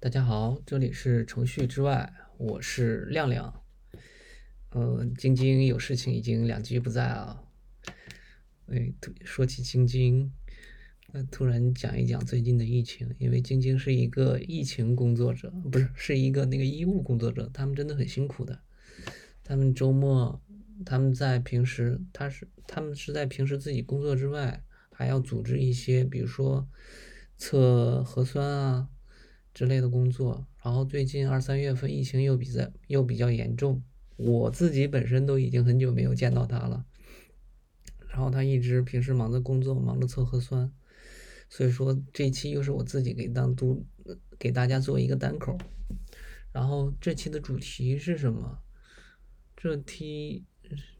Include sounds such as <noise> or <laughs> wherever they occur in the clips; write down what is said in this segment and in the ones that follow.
大家好，这里是程序之外，我是亮亮。呃，晶晶有事情已经两集不在啊。哎，说起晶晶，呃，突然讲一讲最近的疫情，因为晶晶是一个疫情工作者，不是是一个那个医务工作者，他们真的很辛苦的。他们周末，他们在平时，他是他们是在平时自己工作之外，还要组织一些，比如说测核酸啊。之类的工作，然后最近二三月份疫情又比在又比较严重，我自己本身都已经很久没有见到他了，然后他一直平时忙着工作，忙着测核酸，所以说这期又是我自己给单独给大家做一个单口，然后这期的主题是什么？这期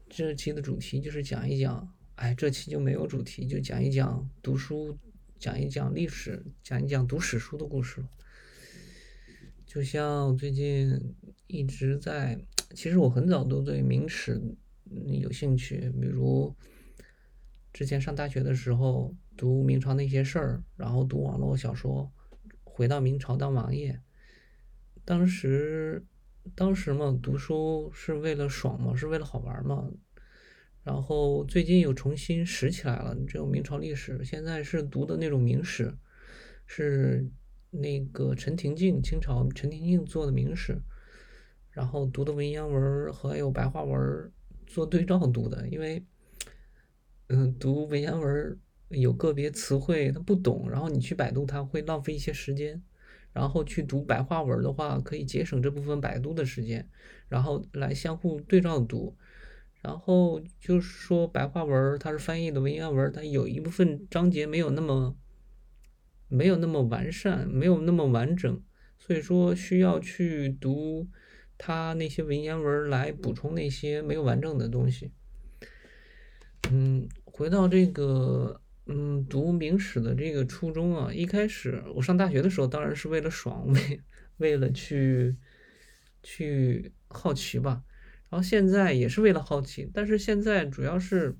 这期的主题就是讲一讲，哎，这期就没有主题，就讲一讲读书，讲一讲历史，讲一讲读史书的故事。就像最近一直在，其实我很早都对明史有兴趣，比如之前上大学的时候读明朝那些事儿，然后读网络小说，回到明朝当王爷。当时，当时嘛，读书是为了爽嘛，是为了好玩嘛。然后最近又重新拾起来了这种明朝历史，现在是读的那种明史，是。那个陈廷敬，清朝陈廷敬做的明史，然后读的文言文和还有白话文做对照读的，因为，嗯，读文言文有个别词汇他不懂，然后你去百度他会浪费一些时间，然后去读白话文的话可以节省这部分百度的时间，然后来相互对照读，然后就是说白话文它是翻译的文言文，它有一部分章节没有那么。没有那么完善，没有那么完整，所以说需要去读他那些文言文来补充那些没有完整的东西。嗯，回到这个，嗯，读明史的这个初衷啊，一开始我上大学的时候当然是为了爽，为为了去去好奇吧，然后现在也是为了好奇，但是现在主要是。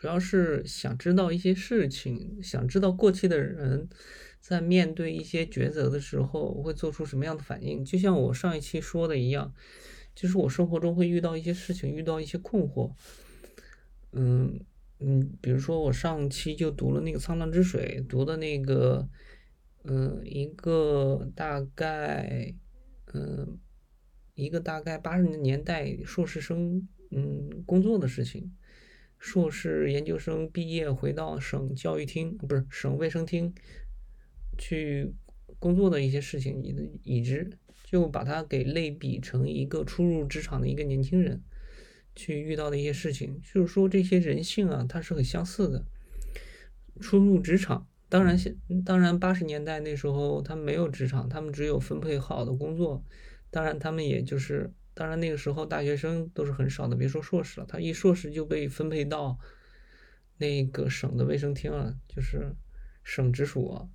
主要是想知道一些事情，想知道过去的人在面对一些抉择的时候会做出什么样的反应。就像我上一期说的一样，就是我生活中会遇到一些事情，遇到一些困惑。嗯嗯，比如说我上期就读了那个《沧浪之水》，读的那个，嗯，一个大概，嗯，一个大概八十年代硕士生，嗯，工作的事情。硕士研究生毕业回到省教育厅，不是省卫生厅去工作的一些事情，已已知就把它给类比成一个初入职场的一个年轻人去遇到的一些事情，就是说这些人性啊，它是很相似的。初入职场，当然现当然八十年代那时候他们没有职场，他们只有分配好的工作，当然他们也就是。当然，那个时候大学生都是很少的，别说硕士了，他一硕士就被分配到那个省的卫生厅了，就是省直属。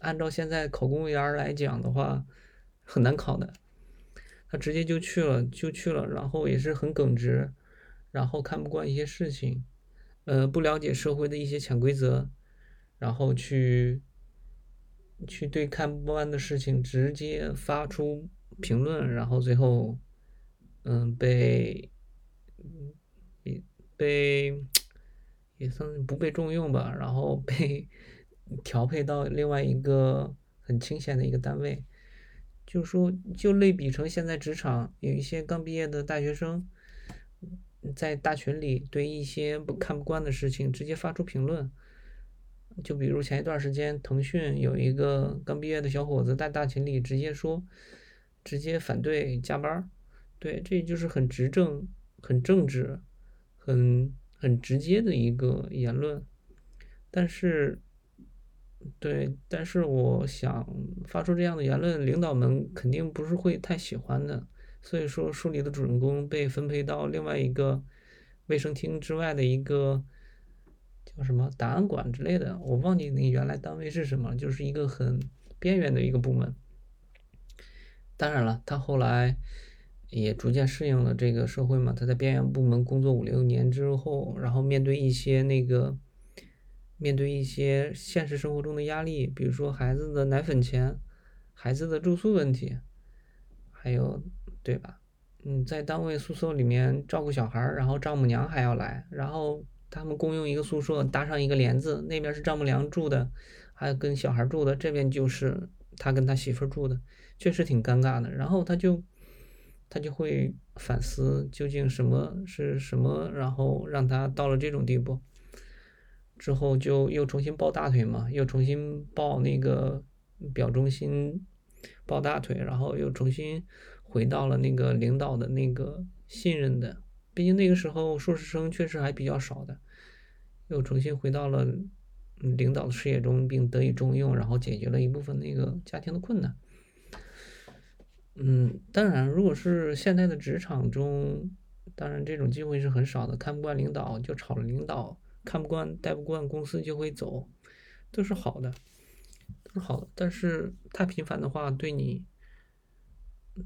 按照现在考公务员来讲的话，很难考的。他直接就去了，就去了，然后也是很耿直，然后看不惯一些事情，呃，不了解社会的一些潜规则，然后去去对看不惯的事情直接发出评论，然后最后。嗯，被，被被也算不被重用吧，然后被 <laughs> 调配到另外一个很清闲的一个单位，就说就类比成现在职场有一些刚毕业的大学生，在大群里对一些不看不惯的事情直接发出评论，就比如前一段时间腾讯有一个刚毕业的小伙子在大群里直接说，直接反对加班。对，这就是很执政、很正直、很很直接的一个言论。但是，对，但是我想发出这样的言论，领导们肯定不是会太喜欢的。所以说，书里的主人公被分配到另外一个卫生厅之外的一个叫什么档案馆之类的，我忘记那原来单位是什么，就是一个很边缘的一个部门。当然了，他后来。也逐渐适应了这个社会嘛。他在边缘部门工作五六年之后，然后面对一些那个，面对一些现实生活中的压力，比如说孩子的奶粉钱，孩子的住宿问题，还有对吧？嗯，在单位宿舍里面照顾小孩，然后丈母娘还要来，然后他们共用一个宿舍，搭上一个帘子，那边是丈母娘住的，还有跟小孩住的，这边就是他跟他媳妇住的，确实挺尴尬的。然后他就他就会反思究竟什么是什么，然后让他到了这种地步，之后就又重新抱大腿嘛，又重新抱那个表忠心，抱大腿，然后又重新。回到了那个领导的那个信任的，毕竟那个时候硕士生确实还比较少的，又重新回到了领导的视野中，并得以重用，然后解决了一部分那个家庭的困难。嗯，当然，如果是现在的职场中，当然这种机会是很少的，看不惯领导就炒了领导，看不惯待不惯公司就会走，都是好的，都是好的。但是太频繁的话，对你。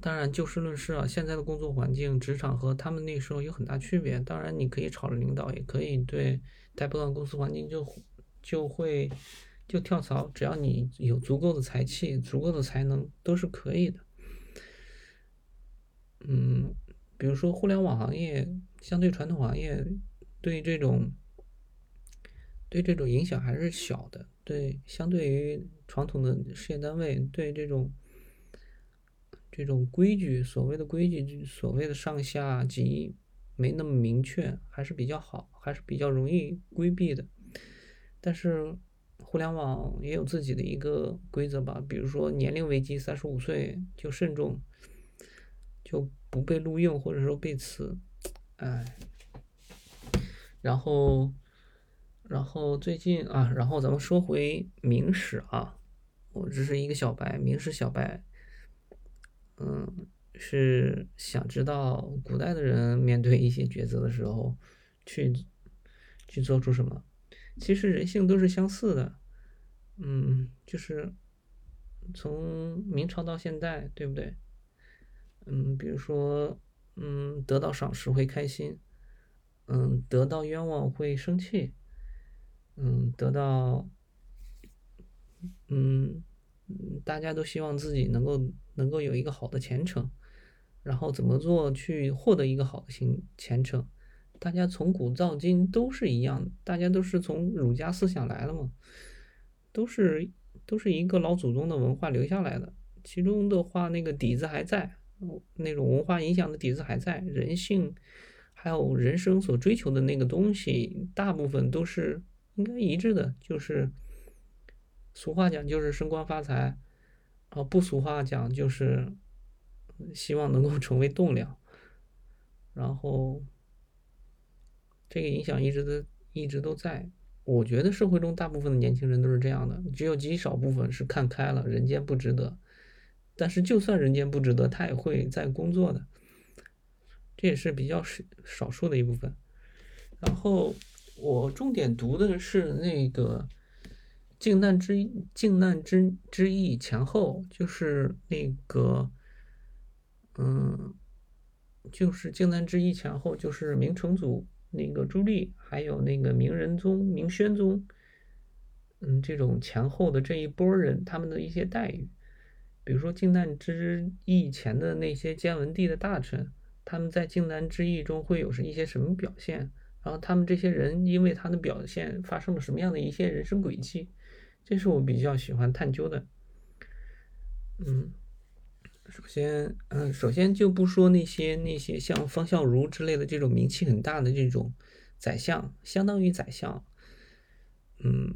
当然，就事论事啊。现在的工作环境、职场和他们那时候有很大区别。当然，你可以炒了领导，也可以对待不惯公司环境就就会就跳槽。只要你有足够的才气、足够的才能，都是可以的。嗯，比如说互联网行业，相对传统行业，对这种对这种影响还是小的。对，相对于传统的事业单位，对这种。这种规矩，所谓的规矩，所谓的上下级没那么明确，还是比较好，还是比较容易规避的。但是互联网也有自己的一个规则吧，比如说年龄危机，三十五岁就慎重，就不被录用或者说被辞。哎，然后，然后最近啊，然后咱们说回明史啊，我只是一个小白，明史小白。嗯，是想知道古代的人面对一些抉择的时候，去去做出什么？其实人性都是相似的，嗯，就是从明朝到现在，对不对？嗯，比如说，嗯，得到赏识会开心，嗯，得到冤枉会生气，嗯，得到，嗯。大家都希望自己能够能够有一个好的前程，然后怎么做去获得一个好的前前程？大家从古到今都是一样，大家都是从儒家思想来的嘛，都是都是一个老祖宗的文化留下来的，其中的话那个底子还在，那种文化影响的底子还在，人性还有人生所追求的那个东西，大部分都是应该一致的，就是。俗话讲就是升官发财，啊，不俗话讲就是希望能够成为栋梁，然后这个影响一直都一直都在。我觉得社会中大部分的年轻人都是这样的，只有极少部分是看开了，人间不值得。但是就算人间不值得，他也会在工作的，这也是比较少少数的一部分。然后我重点读的是那个。靖难之靖难之之役前后，就是那个，嗯，就是靖难之役前后，就是明成祖那个朱棣，还有那个明仁宗、明宣宗，嗯，这种前后的这一波人，他们的一些待遇，比如说靖难之役前的那些建文帝的大臣，他们在靖难之役中会有是一些什么表现？然后他们这些人因为他的表现发生了什么样的一些人生轨迹？这是我比较喜欢探究的，嗯，首先，嗯，首先就不说那些那些像方孝孺之类的这种名气很大的这种宰相，相当于宰相，嗯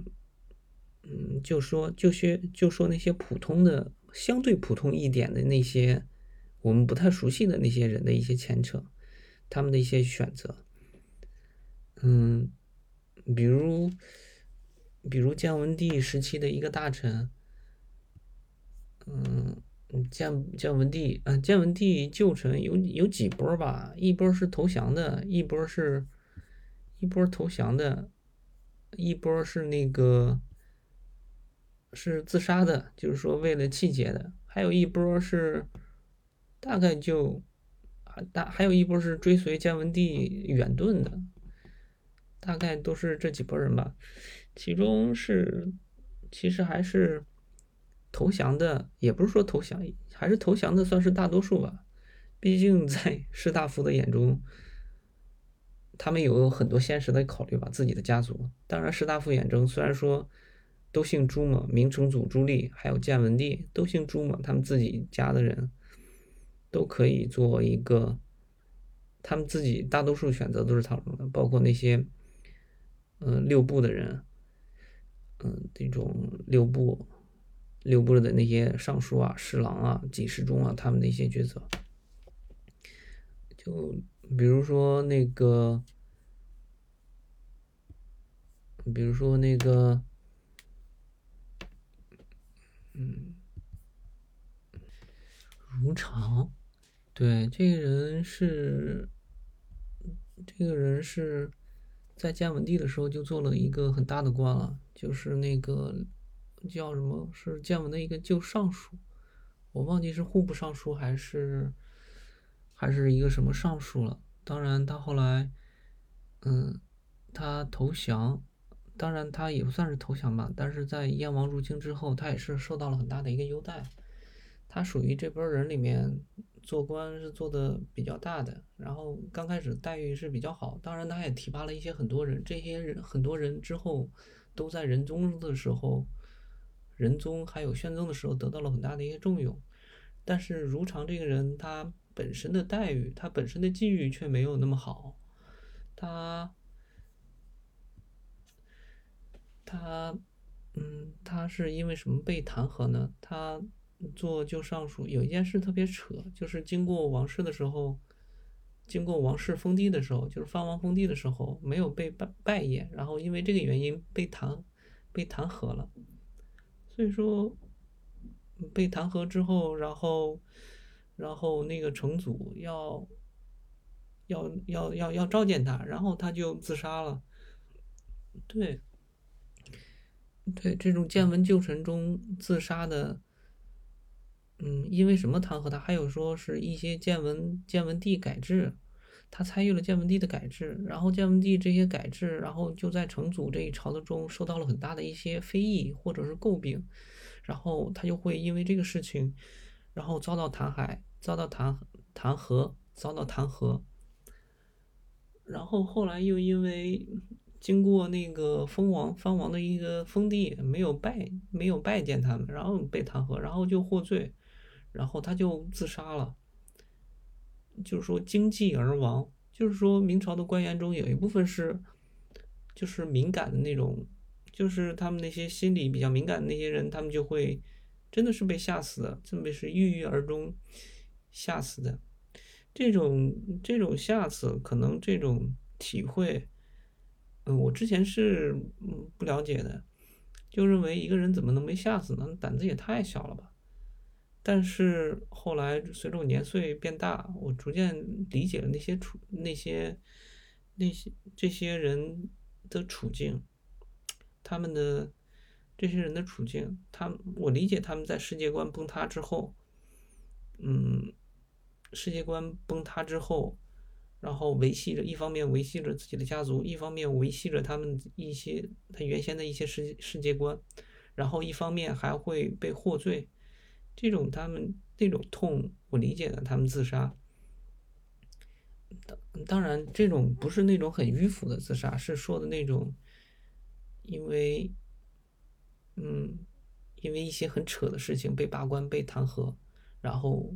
嗯，就说就些就说那些普通的、相对普通一点的那些我们不太熟悉的那些人的一些前程，他们的一些选择，嗯，比如。比如建文帝时期的一个大臣，嗯，建建文帝，嗯，建文帝旧臣有有几波吧？一波是投降的，一波是，一波投降的，一波是那个是自杀的，就是说为了气节的，还有一波是大概就啊大，还有一波是追随建文帝远遁的，大概都是这几波人吧。其中是，其实还是投降的也不是说投降，还是投降的算是大多数吧。毕竟在 <laughs> 士大夫的眼中，他们有很多现实的考虑吧，自己的家族。当然，士大夫眼中虽然说都姓朱嘛，明成祖朱棣还有建文帝都姓朱嘛，他们自己家的人都可以做一个，他们自己大多数选择都是唐的，包括那些嗯六部的人，嗯这种六部六部的那些尚书啊、侍郎啊、给事中啊，他们的一些角色。就比如说那个，比如说那个，嗯，如常，对，这个人是，这个人是在建文帝的时候就做了一个很大的官了，就是那个叫什么是建文的一个旧尚书，我忘记是户部尚书还是。还是一个什么尚书了？当然，他后来，嗯，他投降，当然他也不算是投降吧。但是在燕王入京之后，他也是受到了很大的一个优待。他属于这波人里面做官是做的比较大的，然后刚开始待遇是比较好。当然，他也提拔了一些很多人，这些人很多人之后都在仁宗的时候，仁宗还有宣宗的时候得到了很大的一些重用。但是如常这个人，他。本身的待遇，他本身的际遇却没有那么好。他，他，嗯，他是因为什么被弹劾呢？他做旧尚书有一件事特别扯，就是经过王室的时候，经过王室封地的时候，就是藩王封地的时候，没有被拜拜谒，然后因为这个原因被弹，被弹劾了。所以说，被弹劾之后，然后。然后那个成祖要，要要要要召见他，然后他就自杀了。对，对，这种见闻旧臣中自杀的，嗯，因为什么弹劾他？还有说是一些建文建文帝改制，他参与了建文帝的改制，然后建文帝这些改制，然后就在成祖这一朝的中受到了很大的一些非议或者是诟病，然后他就会因为这个事情，然后遭到弹劾。遭到弹弹劾，遭到弹劾，然后后来又因为经过那个封王藩王的一个封地，没有拜没有拜见他们，然后被弹劾，然后就获罪，然后他就自杀了，就是说经济而亡，就是说明朝的官员中有一部分是就是敏感的那种，就是他们那些心理比较敏感的那些人，他们就会真的是被吓死的，特别是郁郁而终。吓死的，这种这种吓死，可能这种体会，我之前是嗯不了解的，就认为一个人怎么能没吓死呢？胆子也太小了吧。但是后来随着我年岁变大，我逐渐理解了那些处那些那些这些人的处境，他们的这些人的处境，他我理解他们在世界观崩塌之后，嗯。世界观崩塌之后，然后维系着，一方面维系着自己的家族，一方面维系着他们一些他原先的一些世世界观，然后一方面还会被获罪，这种他们那种痛，我理解的，他们自杀。当当然，这种不是那种很迂腐的自杀，是说的那种，因为，嗯，因为一些很扯的事情被罢官、被弹劾，然后。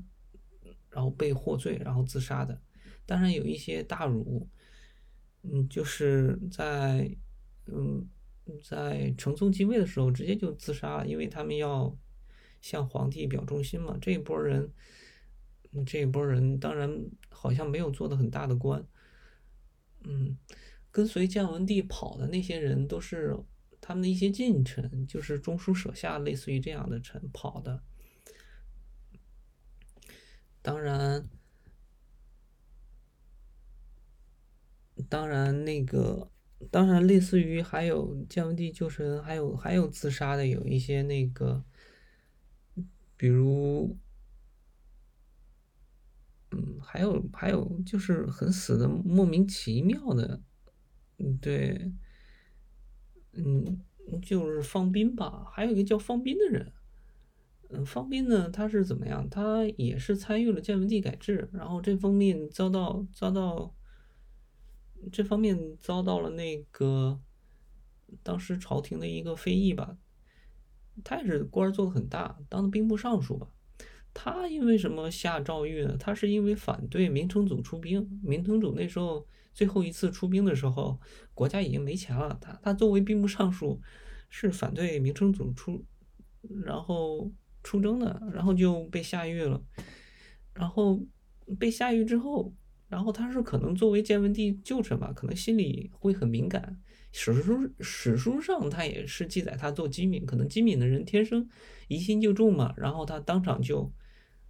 然后被获罪，然后自杀的。当然有一些大儒，嗯，就是在，嗯，在成宗继位的时候直接就自杀了，因为他们要向皇帝表忠心嘛。这一波人，这一波人当然好像没有做的很大的官，嗯，跟随建文帝跑的那些人都是他们的一些近臣，就是中书舍下类似于这样的臣跑的。当然，当然那个，当然类似于还有建文帝旧臣，还有还有自杀的，有一些那个，比如，嗯，还有还有就是很死的，莫名其妙的，嗯，对，嗯，就是方斌吧，还有一个叫方斌的人。嗯，方斌呢，他是怎么样？他也是参与了建文帝改制，然后这方面遭到遭到这方面遭到了那个当时朝廷的一个非议吧。他也是官做的很大，当的兵部尚书吧。他因为什么下诏狱呢？他是因为反对明成祖出兵。明成祖那时候最后一次出兵的时候，国家已经没钱了。他他作为兵部尚书，是反对明成祖出，然后。出征的，然后就被下狱了，然后被下狱之后，然后他是可能作为建文帝旧臣吧，可能心里会很敏感。史书史书上他也是记载他做机敏，可能机敏的人天生疑心就重嘛，然后他当场就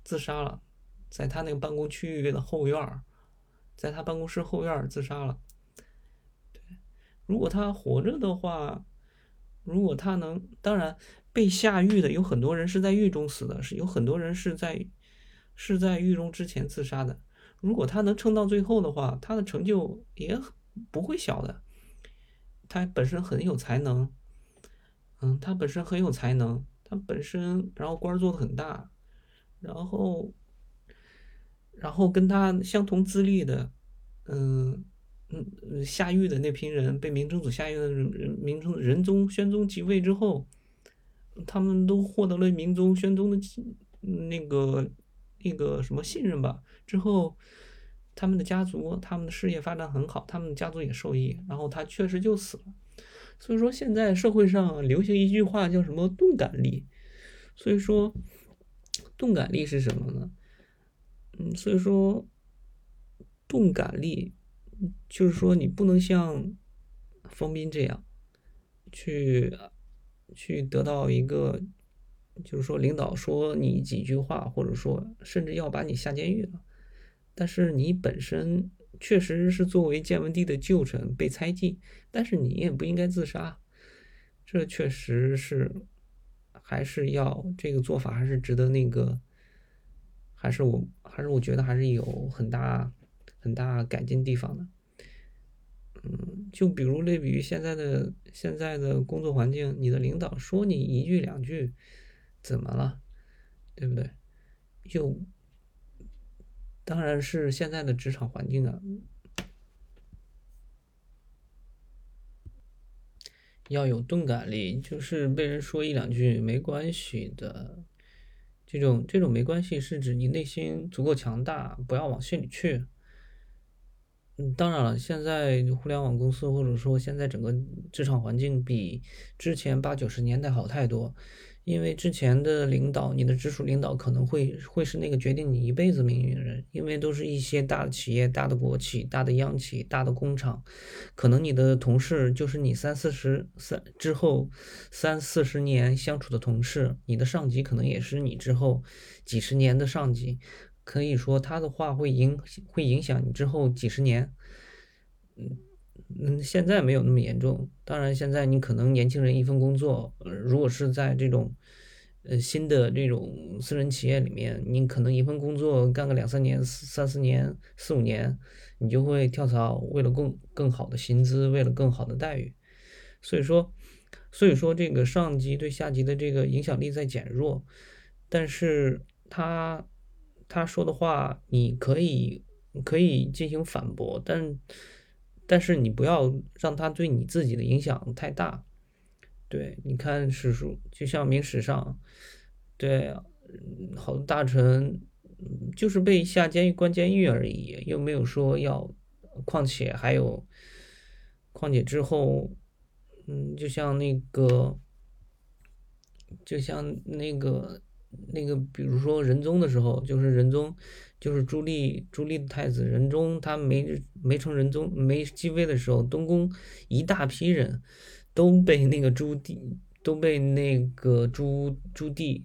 自杀了，在他那个办公区域的后院儿，在他办公室后院自杀了。对，如果他活着的话，如果他能，当然。被下狱的有很多人是在狱中死的，是有很多人是在是在狱中之前自杀的。如果他能撑到最后的话，他的成就也不会小的。他本身很有才能，嗯，他本身很有才能，他本身然后官做的很大，然后然后跟他相同资历的，嗯嗯下狱的那批人被明成祖下狱的人，明成仁宗、宣宗即位之后。他们都获得了明宗、宣宗的那个那个什么信任吧？之后，他们的家族、他们的事业发展很好，他们的家族也受益。然后他确实就死了。所以说，现在社会上流行一句话叫什么“钝感力”。所以说，钝感力是什么呢？嗯，所以说，钝感力就是说你不能像方斌这样去。去得到一个，就是说领导说你几句话，或者说甚至要把你下监狱了，但是你本身确实是作为建文帝的旧臣被猜忌，但是你也不应该自杀，这确实是还是要这个做法还是值得那个，还是我还是我觉得还是有很大很大改进地方的。嗯，就比如类比于现在的现在的工作环境，你的领导说你一句两句，怎么了，对不对？就当然是现在的职场环境啊，要有钝感力，就是被人说一两句没关系的，这种这种没关系是指你内心足够强大，不要往心里去。嗯，当然了，现在互联网公司或者说现在整个职场环境比之前八九十年代好太多，因为之前的领导，你的直属领导可能会会是那个决定你一辈子命运的人，因为都是一些大的企业、大的国企、大的央企、大的工厂，可能你的同事就是你三四十三之后三四十年相处的同事，你的上级可能也是你之后几十年的上级。可以说他的话会影会影响你之后几十年，嗯嗯，现在没有那么严重。当然，现在你可能年轻人一份工作，如果是在这种呃新的这种私人企业里面，你可能一份工作干个两三年、三四年、四五年，你就会跳槽，为了更更好的薪资，为了更好的待遇。所以说，所以说这个上级对下级的这个影响力在减弱，但是他。他说的话，你可以可以进行反驳，但但是你不要让他对你自己的影响太大。对，你看史书，就像明史上，对，好多大臣就是被下监狱关监狱而已，又没有说要，况且还有，况且之后，嗯，就像那个，就像那个。那个，比如说仁宗的时候，就是仁宗，就是朱棣，朱棣的太子仁宗，他没没成仁宗，没继位的时候，东宫一大批人都被那个朱棣，都被那个朱朱棣，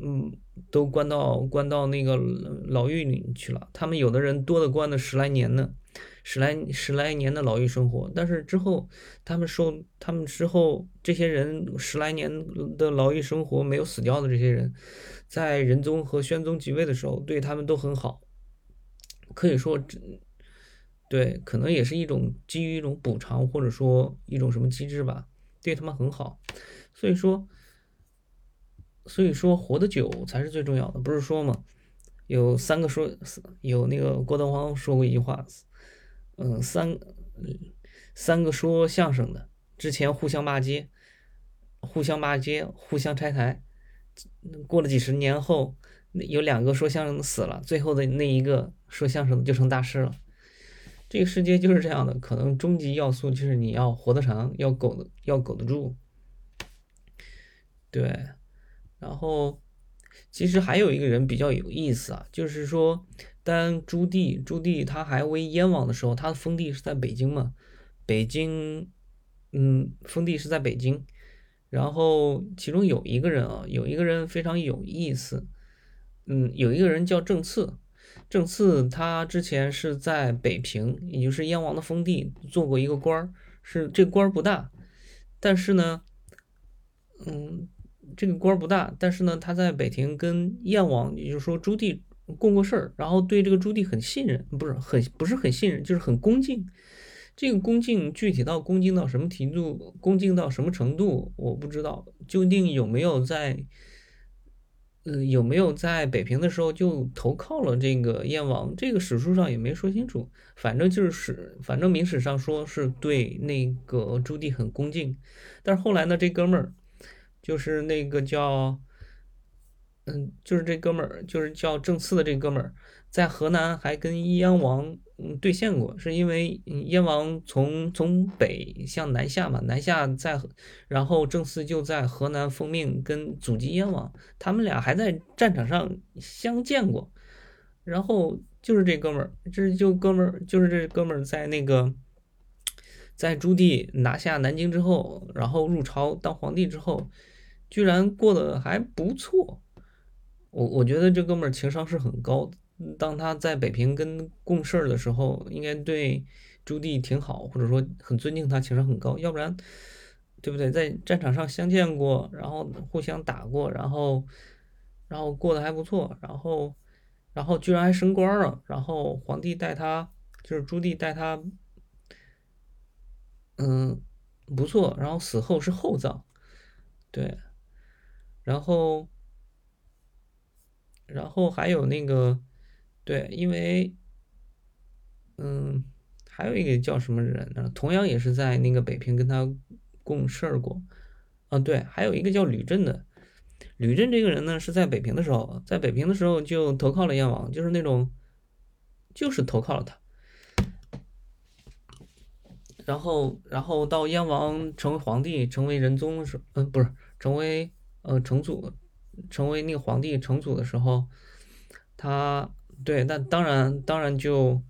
嗯，都关到关到那个牢狱里去了。他们有的人多的关了十来年呢。十来十来年的牢狱生活，但是之后他们受他们之后这些人十来年的牢狱生活没有死掉的这些人，在仁宗和宣宗即位的时候对他们都很好，可以说，对，可能也是一种基于一种补偿或者说一种什么机制吧，对他们很好，所以说，所以说活得久才是最重要的，不是说吗？有三个说，有那个郭德纲说过一句话，嗯，三三个说相声的之前互相骂街，互相骂街，互相拆台，过了几十年后，有两个说相声的死了，最后的那一个说相声的就成大师了。这个世界就是这样的，可能终极要素就是你要活得长，要苟得要苟得住。对，然后其实还有一个人比较有意思啊，就是说，但朱棣朱棣他还为燕王的时候，他的封地是在北京嘛？北京，嗯，封地是在北京。然后其中有一个人啊，有一个人非常有意思，嗯，有一个人叫郑次。郑次他之前是在北平，也就是燕王的封地做过一个官儿，是这官儿不大，但是呢，嗯，这个官儿不大，但是呢，他在北平跟燕王，也就是说朱棣共过事儿，然后对这个朱棣很信任，不是很不是很信任，就是很恭敬。这个恭敬具体到恭敬到什么程度，恭敬到什么程度，我不知道，究竟有没有在。呃，有没有在北平的时候就投靠了这个燕王？这个史书上也没说清楚。反正就是史，反正明史上说是对那个朱棣很恭敬。但是后来呢，这哥们儿就是那个叫，嗯，就是这哥们儿，就是叫郑次的这哥们儿，在河南还跟燕王。嗯，兑现过，是因为燕王从从北向南下嘛，南下在，然后郑次就在河南奉命跟阻击燕王，他们俩还在战场上相见过，然后就是这哥们儿，这就哥们儿，就是这哥们儿在那个，在朱棣拿下南京之后，然后入朝当皇帝之后，居然过得还不错，我我觉得这哥们儿情商是很高。当他在北平跟共事的时候，应该对朱棣挺好，或者说很尊敬他，情商很高。要不然，对不对？在战场上相见过，然后互相打过，然后，然后过得还不错，然后，然后居然还升官了。然后皇帝待他，就是朱棣待他，嗯，不错。然后死后是厚葬，对，然后，然后还有那个。对，因为，嗯，还有一个叫什么人呢？同样也是在那个北平跟他共事过，啊，对，还有一个叫吕震的。吕震这个人呢，是在北平的时候，在北平的时候就投靠了燕王，就是那种，就是投靠了他。然后，然后到燕王成为皇帝，成为仁宗的时候，嗯，不是，成为呃成祖，成为那个皇帝成祖的时候，他。对，那当然，当然就，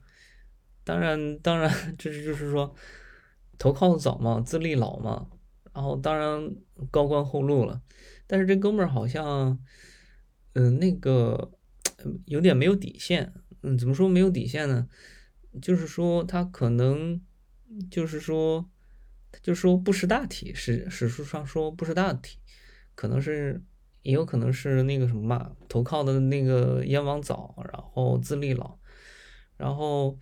当然，当然，<laughs> 这是就是说，投靠的早嘛，资历老嘛，然后当然高官厚禄了。但是这哥们儿好像，嗯，那个有点没有底线。嗯，怎么说没有底线呢？就是说他可能，就是说，就说不识大体，史史书上说不识大体，可能是。也有可能是那个什么嘛，投靠的那个燕王早，然后资历老，然后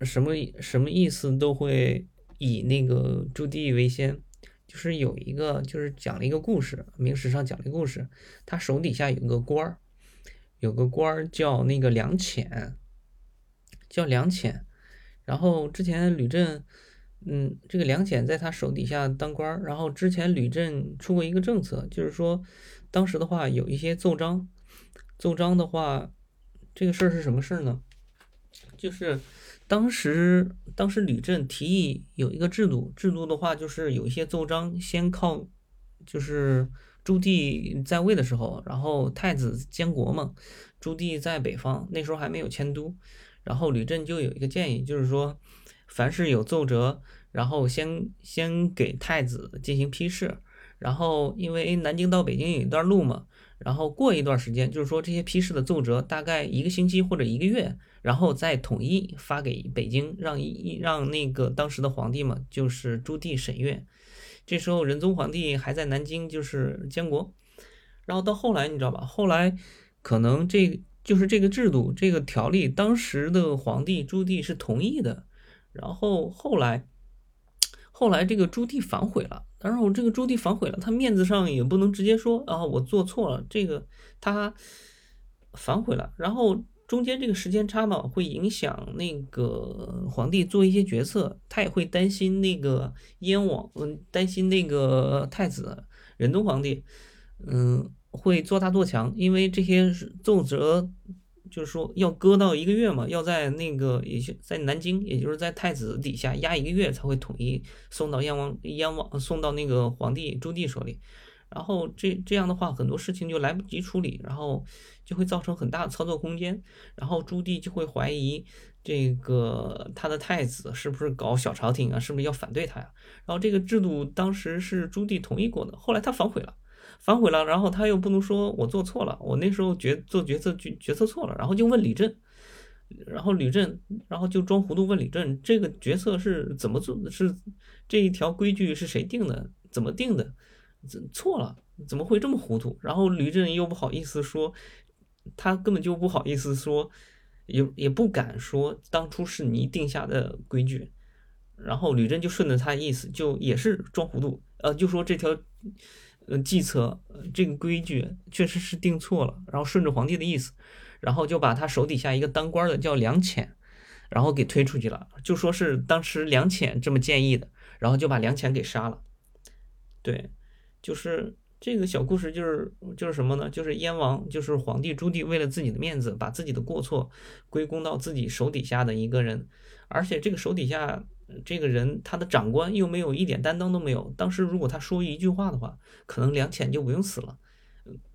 什么什么意思都会以那个朱棣为先，就是有一个就是讲了一个故事，明史上讲了一个故事，他手底下有个官儿，有个官儿叫那个梁潜，叫梁潜，然后之前吕震。嗯，这个梁潜在他手底下当官，然后之前吕震出过一个政策，就是说，当时的话有一些奏章，奏章的话，这个事儿是什么事儿呢？就是当时当时吕震提议有一个制度，制度的话就是有一些奏章先靠，就是朱棣在位的时候，然后太子监国嘛，朱棣在北方，那时候还没有迁都，然后吕震就有一个建议，就是说。凡是有奏折，然后先先给太子进行批示，然后因为南京到北京有一段路嘛，然后过一段时间，就是说这些批示的奏折大概一个星期或者一个月，然后再统一发给北京，让一让那个当时的皇帝嘛，就是朱棣审阅。这时候仁宗皇帝还在南京，就是监国。然后到后来你知道吧？后来可能这就是这个制度，这个条例，当时的皇帝朱棣是同意的。然后后来，后来这个朱棣反悔了，当然后这个朱棣反悔了，他面子上也不能直接说啊我做错了，这个他反悔了，然后中间这个时间差嘛，会影响那个皇帝做一些决策，他也会担心那个燕王，嗯，担心那个太子仁宗皇帝，嗯，会做大做强，因为这些奏折。就是说要搁到一个月嘛，要在那个也就在南京，也就是在太子底下压一个月才会统一送到燕王燕王送到那个皇帝朱棣手里，然后这这样的话很多事情就来不及处理，然后就会造成很大的操作空间，然后朱棣就会怀疑这个他的太子是不是搞小朝廷啊，是不是要反对他呀？然后这个制度当时是朱棣同意过的，后来他反悔了。反悔了，然后他又不能说我做错了，我那时候决做决策决决策错了，然后就问李振，然后李振，然后就装糊涂问李振，这个决策是怎么做？是这一条规矩是谁定的？怎么定的？怎错了，怎么会这么糊涂？然后吕振又不好意思说，他根本就不好意思说，也也不敢说当初是你定下的规矩，然后吕震就顺着他意思，就也是装糊涂，呃，就说这条。呃，计策，这个规矩确实是定错了，然后顺着皇帝的意思，然后就把他手底下一个当官的叫梁潜，然后给推出去了，就说是当时梁潜这么建议的，然后就把梁潜给杀了。对，就是这个小故事，就是就是什么呢？就是燕王，就是皇帝朱棣为了自己的面子，把自己的过错归功到自己手底下的一个人，而且这个手底下。这个人他的长官又没有一点担当都没有。当时如果他说一句话的话，可能梁潜就不用死了。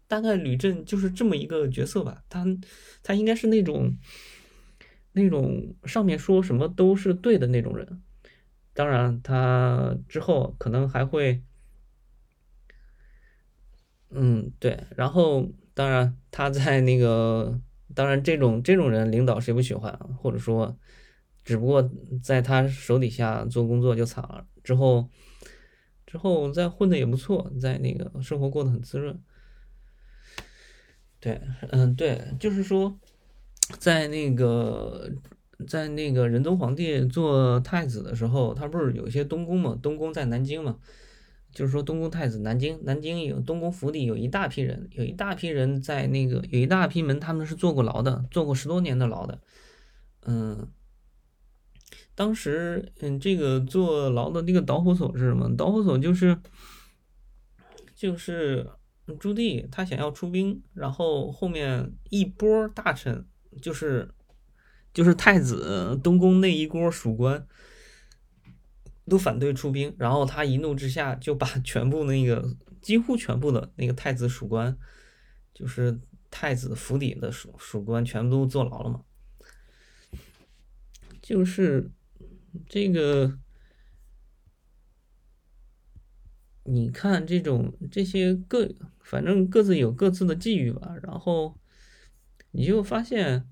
大概吕震就是这么一个角色吧。他他应该是那种那种上面说什么都是对的那种人。当然，他之后可能还会，嗯，对。然后当然他在那个当然这种这种人领导谁不喜欢？或者说。只不过在他手底下做工作就惨了，之后之后再混的也不错，在那个生活过得很滋润。对，嗯，对，就是说，在那个在那个仁宗皇帝做太子的时候，他不是有一些东宫嘛？东宫在南京嘛？就是说东宫太子南京，南京有东宫府邸有一大批人，有一大批人在那个有一大批门，他们是坐过牢的，坐过十多年的牢的，嗯。当时，嗯，这个坐牢的那个导火索是什么？导火索就是，就是朱棣他想要出兵，然后后面一波大臣，就是就是太子东宫那一锅属官，都反对出兵，然后他一怒之下就把 <laughs> 全部那个几乎全部的那个太子属官，就是太子府邸的属属官全部都坐牢了嘛，就是。这个，你看这种这些各，反正各自有各自的际遇吧。然后你就发现，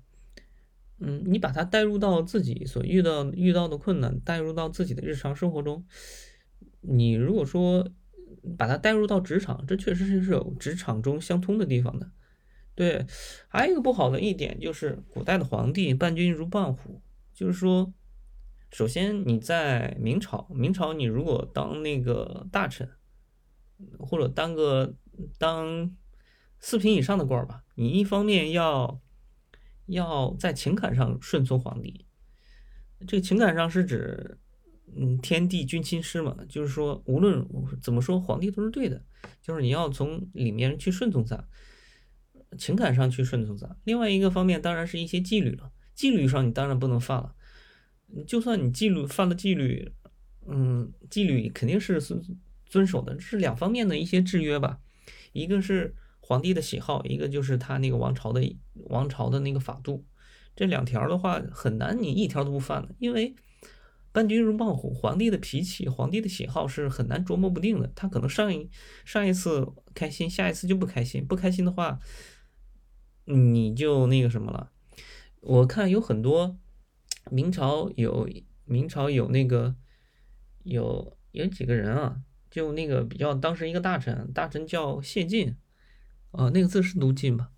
嗯，你把它带入到自己所遇到遇到的困难，带入到自己的日常生活中。你如果说把它带入到职场，这确实是是有职场中相通的地方的。对，还有一个不好的一点就是，古代的皇帝伴君如伴虎，就是说。首先，你在明朝，明朝你如果当那个大臣，或者当个当四品以上的官儿吧，你一方面要要在情感上顺从皇帝，这个情感上是指，嗯，天地君亲师嘛，就是说无论怎么说，皇帝都是对的，就是你要从里面去顺从他，情感上去顺从他。另外一个方面，当然是一些纪律了，纪律上你当然不能犯了。就算你纪律犯了纪律，嗯，纪律肯定是遵遵守的，这是两方面的一些制约吧。一个是皇帝的喜好，一个就是他那个王朝的王朝的那个法度。这两条的话很难你一条都不犯的，因为伴君如伴虎，皇帝的脾气、皇帝的喜好是很难琢磨不定的。他可能上一上一次开心，下一次就不开心。不开心的话，你就那个什么了。我看有很多。明朝有明朝有那个有有几个人啊，就那个比较当时一个大臣，大臣叫谢晋，啊，那个字是读晋吧？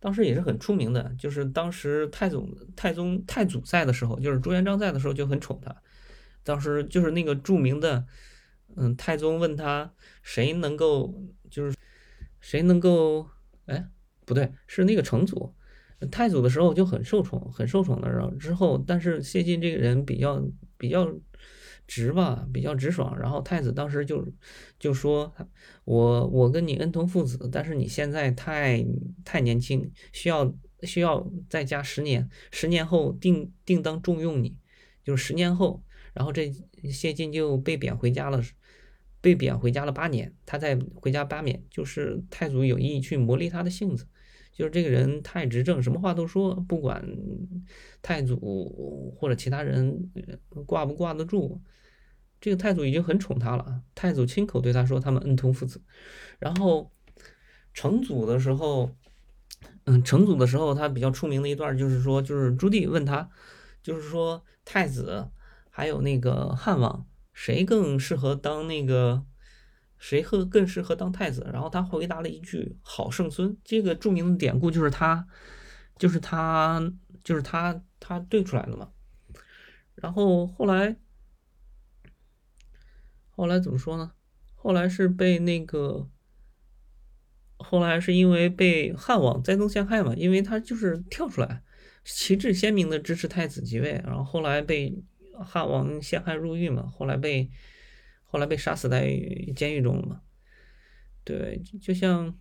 当时也是很出名的，就是当时太宗太宗太祖在的时候，就是朱元璋在的时候就很宠他，当时就是那个著名的，嗯，太宗问他谁能够，就是谁能够，哎，不对，是那个成祖，太祖的时候就很受宠，很受宠的。然后之后，但是谢晋这个人比较比较直吧，比较直爽。然后太子当时就就说，我我跟你恩同父子，但是你现在太太年轻，需要需要再加十年，十年后定定当重用你，就是十年后。然后这谢晋就被贬回家了，被贬回家了八年。他在回家八年，就是太祖有意去磨砺他的性子，就是这个人太执政，什么话都说，不管太祖或者其他人挂不挂得住。这个太祖已经很宠他了，太祖亲口对他说他们恩同父子。然后成祖的时候，嗯，成祖的时候他比较出名的一段就是说，就是朱棣问他，就是说太子。还有那个汉王，谁更适合当那个？谁和更适合当太子？然后他回答了一句“好圣孙”。这个著名的典故就是他，就是他，就是他，他对出来的嘛。然后后来，后来怎么说呢？后来是被那个，后来是因为被汉王栽赃陷害嘛，因为他就是跳出来，旗帜鲜明的支持太子即位，然后后来被。汉王陷害入狱嘛，后来被后来被杀死在监狱中了嘛。对，就像，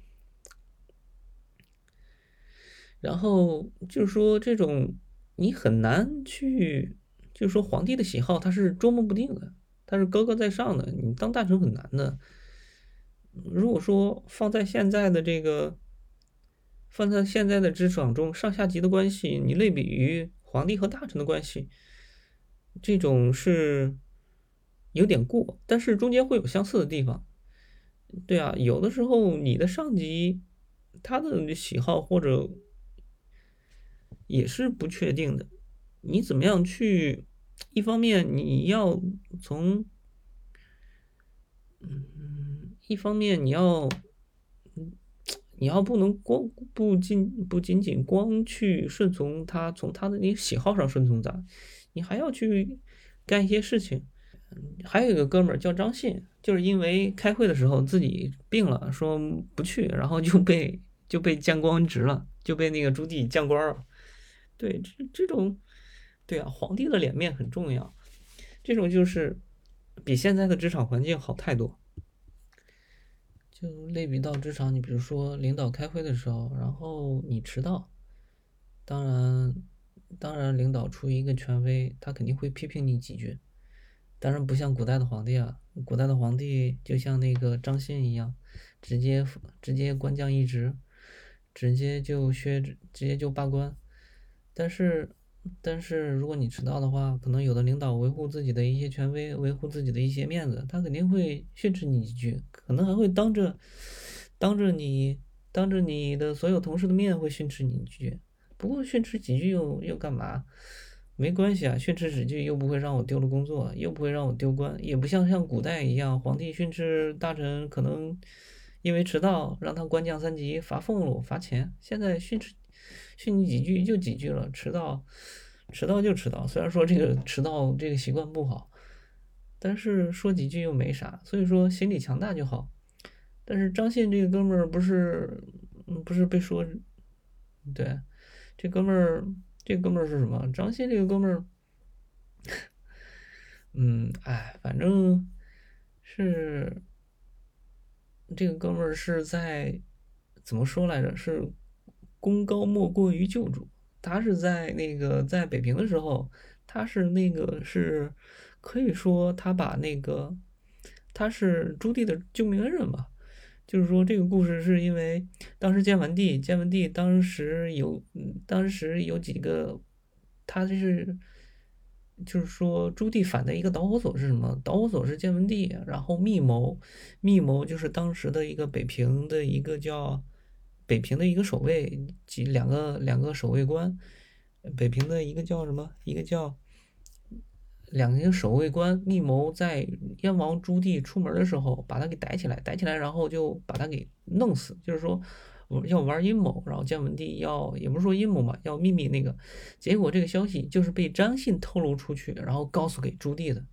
然后就是说这种你很难去，就是说皇帝的喜好他是捉摸不定的，他是高高在上的，你当大臣很难的。如果说放在现在的这个，放在现在的职场中，上下级的关系，你类比于皇帝和大臣的关系。这种是有点过，但是中间会有相似的地方。对啊，有的时候你的上级他的喜好或者也是不确定的。你怎么样去？一方面你要从，嗯，一方面你要，你要不能光不仅不仅仅光去顺从他，从他的那个喜好上顺从他。你还要去干一些事情，还有一个哥们儿叫张信，就是因为开会的时候自己病了，说不去，然后就被就被降官职了，就被那个朱棣降官了。对，这这种，对啊，皇帝的脸面很重要，这种就是比现在的职场环境好太多。就类比到职场，你比如说领导开会的时候，然后你迟到，当然。当然，领导出于一个权威，他肯定会批评你几句。当然，不像古代的皇帝啊，古代的皇帝就像那个张信一样，直接直接官降一职，直接就削，直接就罢官。但是，但是如果你迟到的话，可能有的领导维护自己的一些权威，维护自己的一些面子，他肯定会训斥你几句，可能还会当着当着你当着你的所有同事的面会训斥你几句。不过训斥几句又又干嘛？没关系啊，训斥几句又不会让我丢了工作，又不会让我丢官，也不像像古代一样，皇帝训斥大臣可能因为迟到让他官降三级，罚俸禄、罚钱。现在训斥训你几句就几句了，迟到迟到就迟到。虽然说这个迟到这个习惯不好，但是说几句又没啥，所以说心理强大就好。但是张信这个哥们儿不是不是被说对。这哥们儿，这哥们儿是什么？张信这个哥们儿，嗯，哎，反正是这个哥们儿是在怎么说来着？是功高莫过于救主。他是在那个在北平的时候，他是那个是可以说他把那个他是朱棣的救命恩人吧。就是说，这个故事是因为当时建文帝，建文帝当时有，当时有几个，他这是，就是说朱棣反的一个导火索是什么？导火索是建文帝，然后密谋，密谋就是当时的一个北平的一个叫北平的一个守卫，几两个两个守卫官，北平的一个叫什么？一个叫。两个守卫官密谋在燕王朱棣出门的时候把他给逮起来，逮起来，然后就把他给弄死。就是说，要玩阴谋，然后建文帝要也不是说阴谋嘛，要秘密那个。结果这个消息就是被张信透露出去，然后告诉给朱棣的。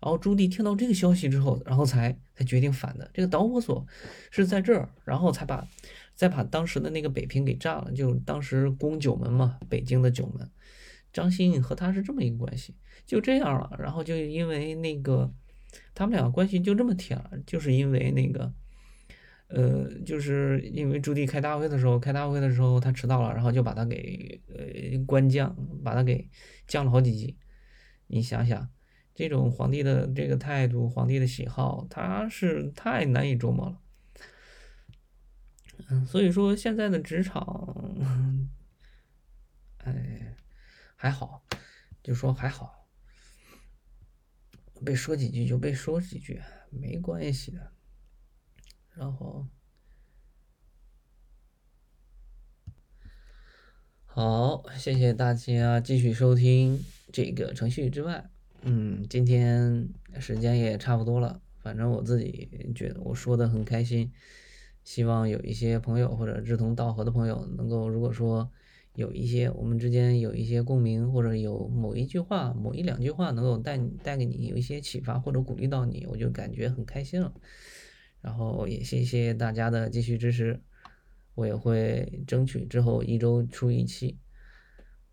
然后朱棣听到这个消息之后，然后才才决定反的。这个导火索是在这儿，然后才把再把当时的那个北平给炸了。就当时攻九门嘛，北京的九门，张信和他是这么一个关系，就这样了。然后就因为那个他们两个关系就这么铁了，就是因为那个。呃，就是因为朱棣开大会的时候，开大会的时候他迟到了，然后就把他给呃官降，把他给降了好几级。你想想，这种皇帝的这个态度，皇帝的喜好，他是太难以琢磨了。嗯，所以说现在的职场，<laughs> 哎，还好，就说还好，被说几句就被说几句，没关系的。然后，好，谢谢大家继续收听这个程序之外。嗯，今天时间也差不多了，反正我自己觉得我说的很开心。希望有一些朋友或者志同道合的朋友能够，如果说有一些我们之间有一些共鸣，或者有某一句话、某一两句话能够带带给你有一些启发或者鼓励到你，我就感觉很开心了。然后也谢谢大家的继续支持，我也会争取之后一周出一期。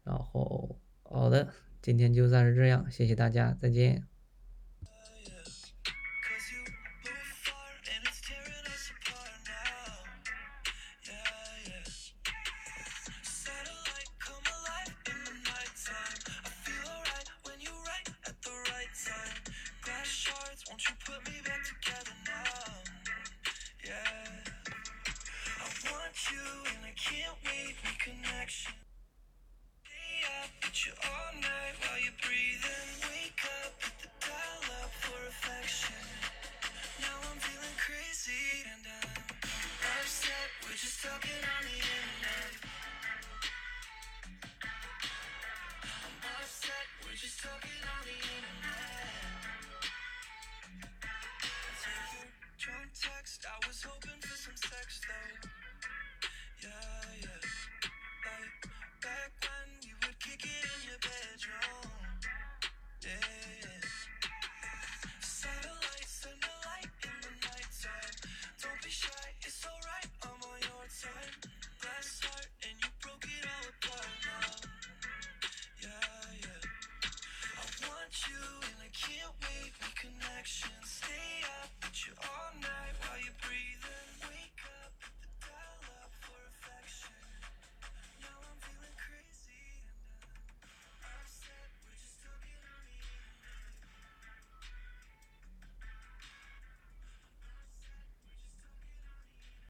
然后好的，今天就暂时这样，谢谢大家，再见。